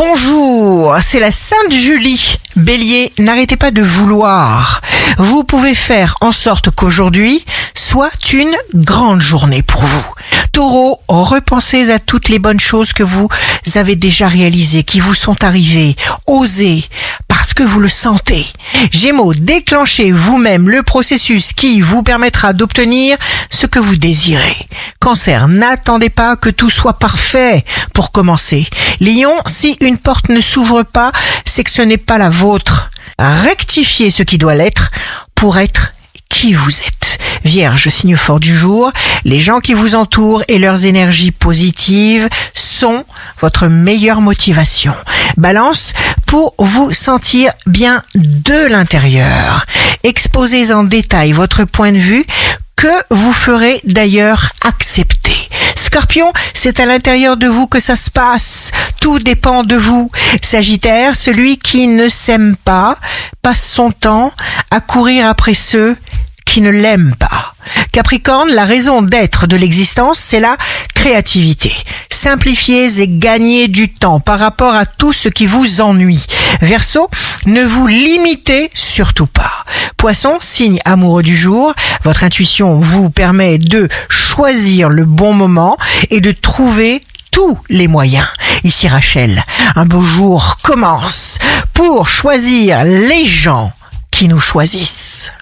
Bonjour, c'est la Sainte Julie. Bélier, n'arrêtez pas de vouloir. Vous pouvez faire en sorte qu'aujourd'hui soit une grande journée pour vous. Taureau, repensez à toutes les bonnes choses que vous avez déjà réalisées, qui vous sont arrivées. Osez, parce que vous le sentez. Gémeaux, déclenchez vous-même le processus qui vous permettra d'obtenir ce que vous désirez. Cancer, n'attendez pas que tout soit parfait pour commencer. Lion, si une porte ne s'ouvre pas, c'est que ce n'est pas la vôtre. Rectifiez ce qui doit l'être pour être qui vous êtes. Vierge, signe fort du jour, les gens qui vous entourent et leurs énergies positives sont votre meilleure motivation. Balance, pour vous sentir bien de l'intérieur. Exposez en détail votre point de vue que vous ferez d'ailleurs accepter. Scorpion, c'est à l'intérieur de vous que ça se passe. Tout dépend de vous. Sagittaire, celui qui ne s'aime pas passe son temps à courir après ceux qui ne l'aiment pas. Capricorne, la raison d'être de l'existence, c'est la créativité. Simplifiez et gagnez du temps par rapport à tout ce qui vous ennuie. Verseau, ne vous limitez surtout pas. Poisson, signe amoureux du jour, votre intuition vous permet de le bon moment et de trouver tous les moyens. Ici Rachel, un beau jour commence pour choisir les gens qui nous choisissent.